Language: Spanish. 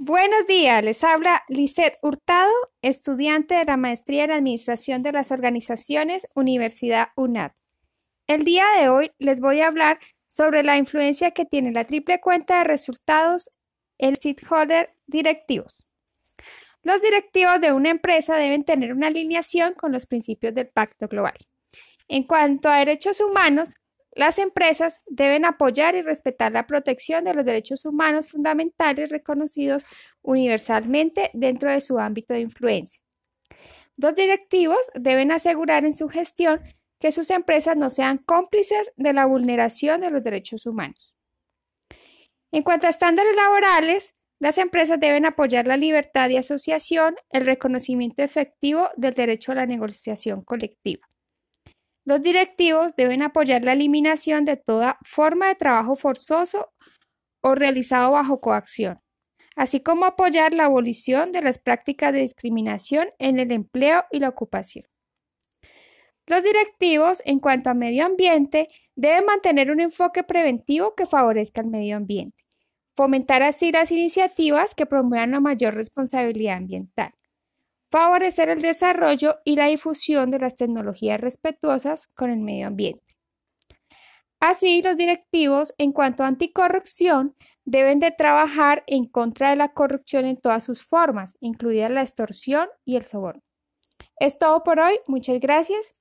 Buenos días, les habla Lisette Hurtado, estudiante de la Maestría en Administración de las Organizaciones, Universidad UNAD. El día de hoy les voy a hablar sobre la influencia que tiene la triple cuenta de resultados en stakeholder directivos. Los directivos de una empresa deben tener una alineación con los principios del Pacto Global. En cuanto a derechos humanos, las empresas deben apoyar y respetar la protección de los derechos humanos fundamentales reconocidos universalmente dentro de su ámbito de influencia. Los directivos deben asegurar en su gestión que sus empresas no sean cómplices de la vulneración de los derechos humanos. En cuanto a estándares laborales, las empresas deben apoyar la libertad de asociación, el reconocimiento efectivo del derecho a la negociación colectiva. Los directivos deben apoyar la eliminación de toda forma de trabajo forzoso o realizado bajo coacción, así como apoyar la abolición de las prácticas de discriminación en el empleo y la ocupación. Los directivos, en cuanto a medio ambiente, deben mantener un enfoque preventivo que favorezca el medio ambiente, fomentar así las iniciativas que promuevan la mayor responsabilidad ambiental favorecer el desarrollo y la difusión de las tecnologías respetuosas con el medio ambiente. Así, los directivos en cuanto a anticorrupción deben de trabajar en contra de la corrupción en todas sus formas, incluida la extorsión y el soborno. Es todo por hoy. Muchas gracias.